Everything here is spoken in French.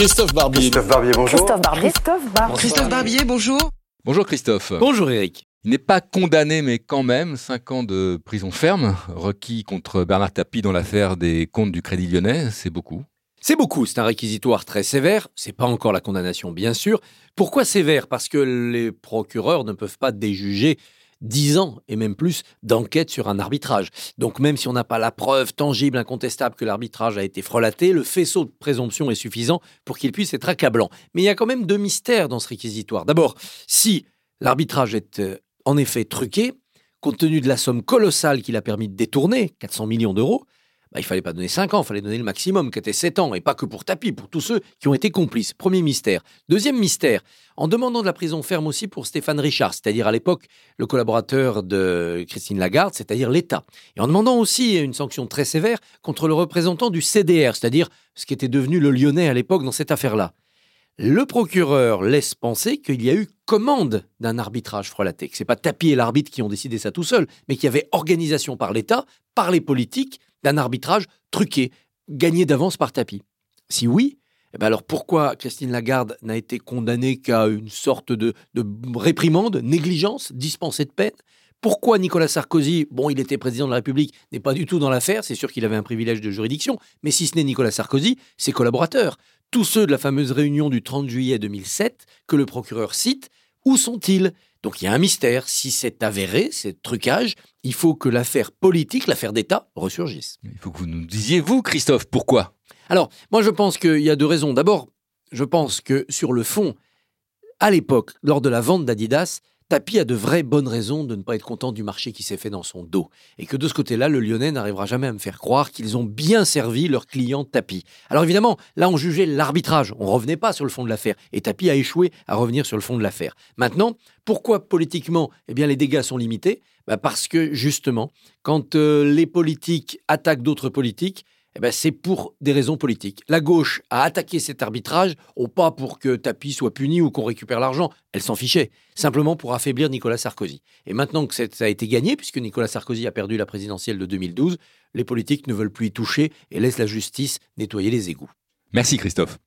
Christophe Barbier. Christophe Barbier, bonjour. Christophe Barbier. Christophe Barbier. Christophe Barbier, bonjour. Bonjour Christophe. Bonjour Eric. Il n'est pas condamné, mais quand même, 5 ans de prison ferme, requis contre Bernard Tapie dans l'affaire des comptes du Crédit Lyonnais, c'est beaucoup. C'est beaucoup, c'est un réquisitoire très sévère, c'est pas encore la condamnation bien sûr. Pourquoi sévère? Parce que les procureurs ne peuvent pas déjuger 10 ans et même plus d'enquête sur un arbitrage. Donc même si on n'a pas la preuve tangible, incontestable que l'arbitrage a été frelaté, le faisceau de présomption est suffisant pour qu'il puisse être accablant. Mais il y a quand même deux mystères dans ce réquisitoire. D'abord, si l'arbitrage est euh, en effet truqué, compte tenu de la somme colossale qu'il a permis de détourner, 400 millions d'euros, bah, il fallait pas donner 5 ans, il fallait donner le maximum, qui était 7 ans, et pas que pour Tapi, pour tous ceux qui ont été complices. Premier mystère. Deuxième mystère, en demandant de la prison ferme aussi pour Stéphane Richard, c'est-à-dire à, l'époque le collaborateur de Christine Lagarde, c'est-à-dire l'État. Et en demandant aussi une sanction très sévère contre le représentant du CDR, c'est-à-dire ce qui était devenu le Lyonnais à l'époque dans cette affaire-là. Le procureur laisse penser qu'il y a eu commande d'un arbitrage frelaté, que ce n'est pas Tapi et l'arbitre qui ont décidé ça tout seul, mais qu'il y avait organisation par l'État, par les politiques, d'un arbitrage truqué, gagné d'avance par Tapi. Si oui, eh ben alors pourquoi Christine Lagarde n'a été condamnée qu'à une sorte de, de réprimande, négligence, dispensée de peine? Pourquoi Nicolas Sarkozy, bon, il était président de la République, n'est pas du tout dans l'affaire, c'est sûr qu'il avait un privilège de juridiction, mais si ce n'est Nicolas Sarkozy, ses collaborateurs, tous ceux de la fameuse réunion du 30 juillet 2007 que le procureur cite, où sont-ils? Donc il y a un mystère. Si c'est avéré, c'est trucage, il faut que l'affaire politique, l'affaire d'État, ressurgisse. Il faut que vous nous disiez, vous, Christophe, pourquoi? Alors, moi je pense qu'il y a deux raisons. D'abord, je pense que sur le fond, à l'époque, lors de la vente d'Adidas, Tapi a de vraies bonnes raisons de ne pas être content du marché qui s'est fait dans son dos. Et que de ce côté-là, le Lyonnais n'arrivera jamais à me faire croire qu'ils ont bien servi leurs clients Tapi. Alors évidemment, là, on jugeait l'arbitrage. On revenait pas sur le fond de l'affaire. Et Tapi a échoué à revenir sur le fond de l'affaire. Maintenant, pourquoi politiquement, eh les dégâts sont limités? Bah, Parce que justement, quand euh, les politiques attaquent d'autres politiques, eh ben, c'est pour des raisons politiques. La gauche a attaqué cet arbitrage, ou pas pour que Tapi soit puni ou qu'on récupère l'argent, elle s'en fichait, simplement pour affaiblir Nicolas Sarkozy. Et maintenant que ça a été gagné, puisque Nicolas Sarkozy a perdu la présidentielle de 2012, les politiques ne veulent plus y toucher et laissent la justice nettoyer les égouts. Merci Christophe.